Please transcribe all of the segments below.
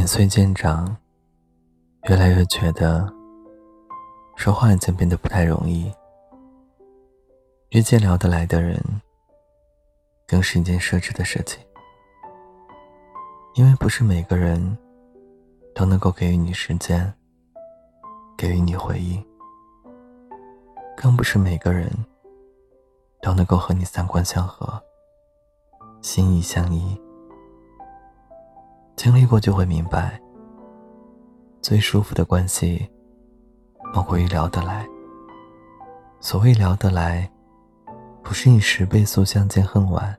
年岁渐长，越来越觉得说话已经变得不太容易。遇见聊得来的人，更是一件奢侈的事情，因为不是每个人都能够给予你时间，给予你回应，更不是每个人都能够和你三观相合，心意相依。经历过就会明白，最舒服的关系，莫过于聊得来。所谓聊得来，不是以十倍速相见恨晚，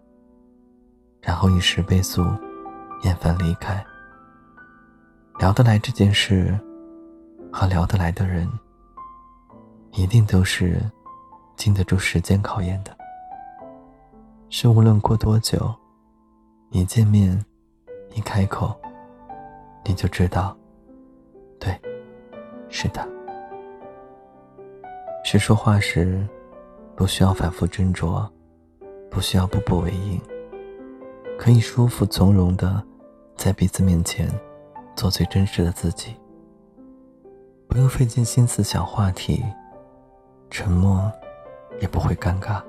然后以十倍速厌烦离开。聊得来这件事，和聊得来的人，一定都是经得住时间考验的。是无论过多久，一见面。一开口，你就知道，对，是的。是说话时，不需要反复斟酌，不需要步步为营，可以舒服从容的在彼此面前做最真实的自己，不用费尽心思想话题，沉默也不会尴尬。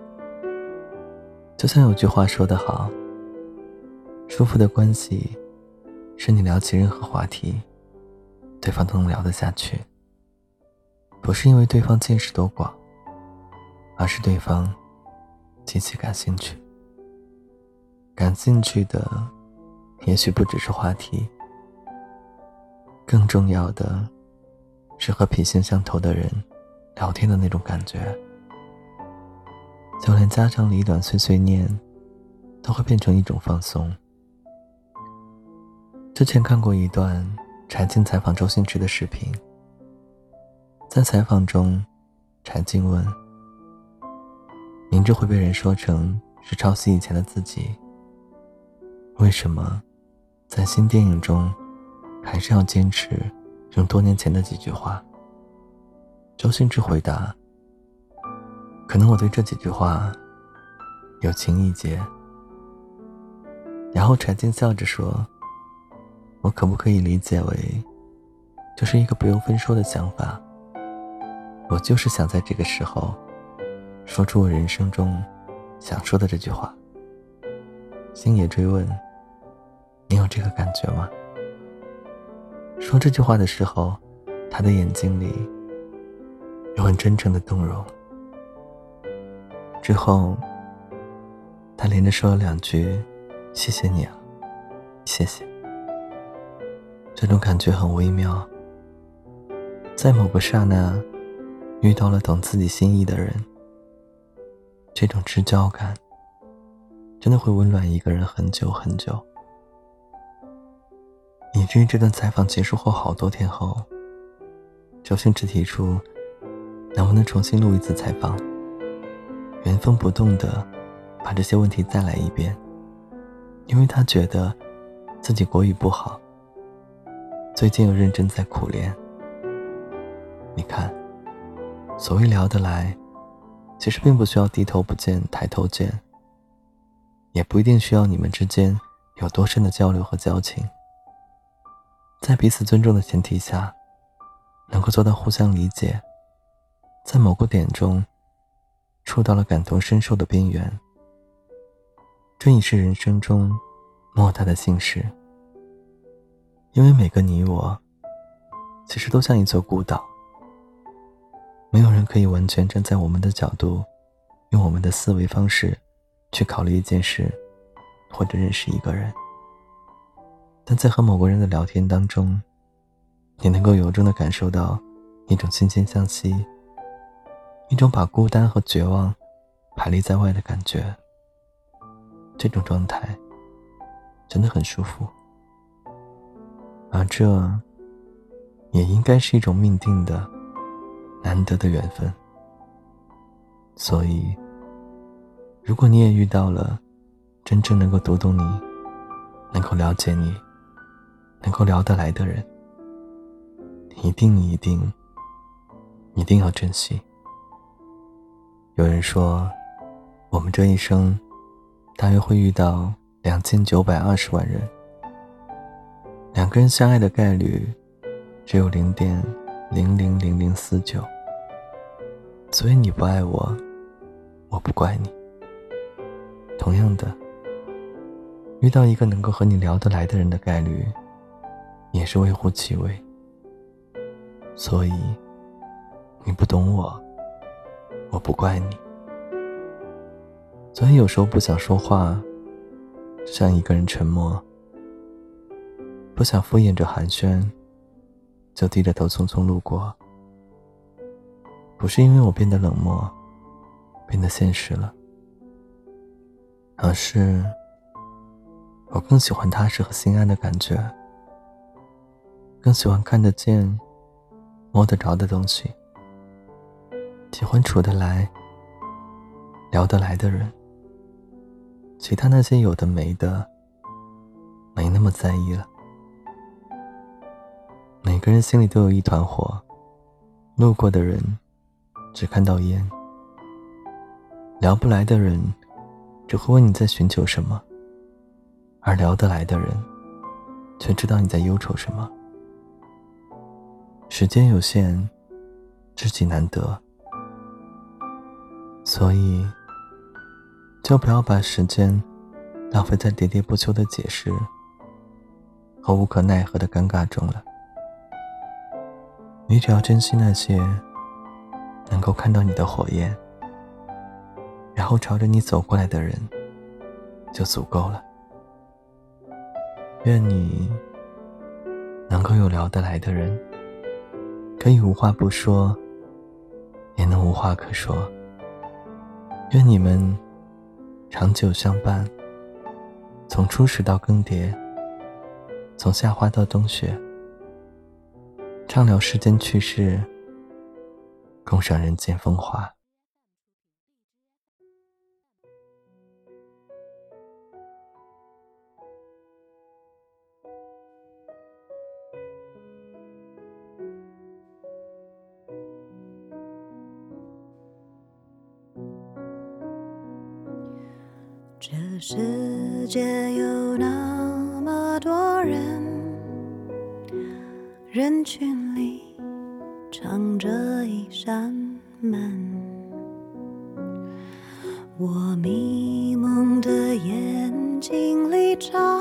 就像有句话说得好。舒服的关系，是你聊起任何话题，对方都能聊得下去。不是因为对方见识多广，而是对方极其感兴趣。感兴趣的，也许不只是话题，更重要的是和脾性相投的人聊天的那种感觉。就连家长里短碎碎念，都会变成一种放松。之前看过一段柴静采访周星驰的视频，在采访中，柴静问：“明知会被人说成是抄袭以前的自己，为什么在新电影中还是要坚持用多年前的几句话？”周星驰回答：“可能我对这几句话有情意结。”然后柴静笑着说。我可不可以理解为，就是一个不由分说的想法？我就是想在这个时候，说出我人生中想说的这句话。星野追问：“你有这个感觉吗？”说这句话的时候，他的眼睛里有很真诚的动容。之后，他连着说了两句：“谢谢你啊，谢谢。”这种感觉很微妙，在某个刹那，遇到了懂自己心意的人，这种知交感，真的会温暖一个人很久很久。以至于这段采访结束后好多天后，周星驰提出，能不能重新录一次采访，原封不动的把这些问题再来一遍，因为他觉得自己国语不好。最近又认真在苦练。你看，所谓聊得来，其实并不需要低头不见抬头见，也不一定需要你们之间有多深的交流和交情，在彼此尊重的前提下，能够做到互相理解，在某个点中触到了感同身受的边缘，这已是人生中莫大的幸事。因为每个你我，其实都像一座孤岛，没有人可以完全站在我们的角度，用我们的思维方式去考虑一件事，或者认识一个人。但在和某个人的聊天当中，你能够由衷的感受到一种惺惺相惜，一种把孤单和绝望排离在外的感觉。这种状态真的很舒服。而这，也应该是一种命定的、难得的缘分。所以，如果你也遇到了真正能够读懂你、能够了解你、能够聊得来的人，一定一定一定要珍惜。有人说，我们这一生大约会遇到两千九百二十万人。两个人相爱的概率只有零点零零零零四九，所以你不爱我，我不怪你。同样的，遇到一个能够和你聊得来的人的概率也是微乎其微。所以，你不懂我，我不怪你。所以有时候不想说话，只想一个人沉默。不想敷衍着寒暄，就低着头匆匆路过。不是因为我变得冷漠，变得现实了，而是我更喜欢踏实和心安的感觉，更喜欢看得见、摸得着的东西，喜欢处得来、聊得来的人。其他那些有的没的，没那么在意了。每个人心里都有一团火，路过的人只看到烟，聊不来的人只会问你在寻求什么，而聊得来的人却知道你在忧愁什么。时间有限，知己难得，所以就不要把时间浪费在喋喋不休的解释和无可奈何的尴尬中了。你只要珍惜那些能够看到你的火焰，然后朝着你走过来的人，就足够了。愿你能够有聊得来的人，可以无话不说，也能无话可说。愿你们长久相伴，从初始到更迭，从夏花到冬雪。畅聊世间趣事，共赏人间风华。这世界有那么多人。人群里藏着一扇门，我迷蒙的眼睛里长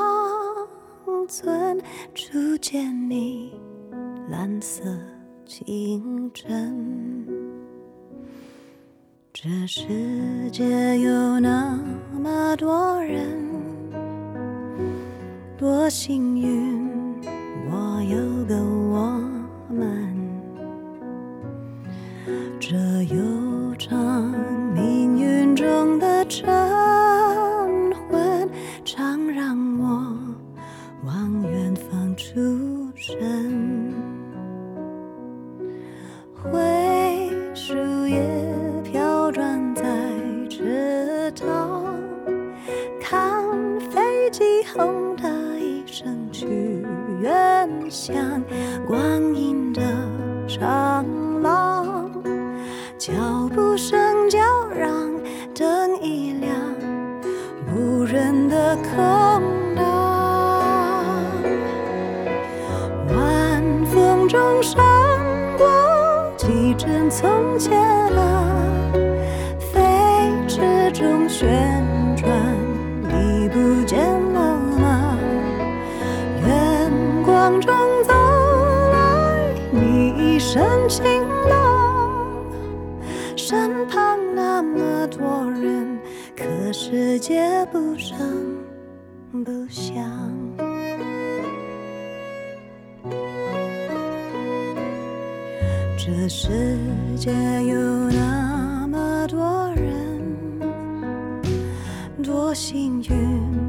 存初见你蓝色清晨。这世界有那么多人，多幸运。我有个晨昏，常让我往远方出神。灰树叶飘转在池塘，看飞机轰的一声去。远乡光阴的长廊，脚步声叫人的空荡。晚风中闪过几帧从前啊，飞驰中旋转，你不见了吗？远光。中走来，你一身晴界不上不响。这世界有那么多人，多幸运。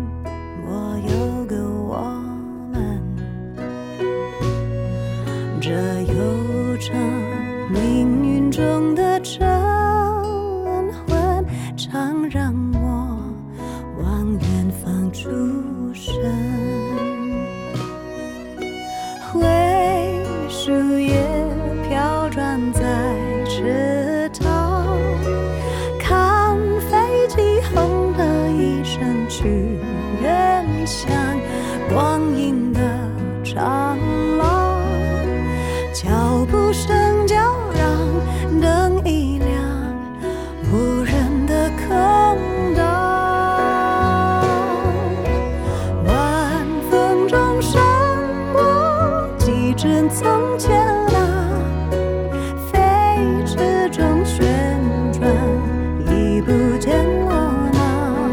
不见了吗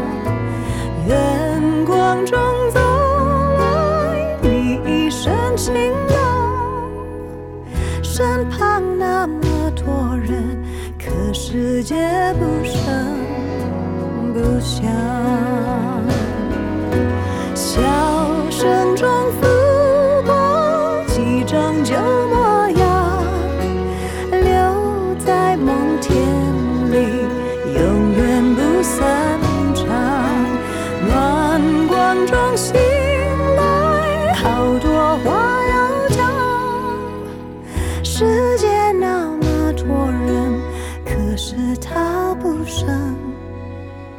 远光中走来你一身晴朗身旁那么多人可世界不声不响。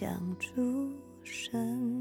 想出神。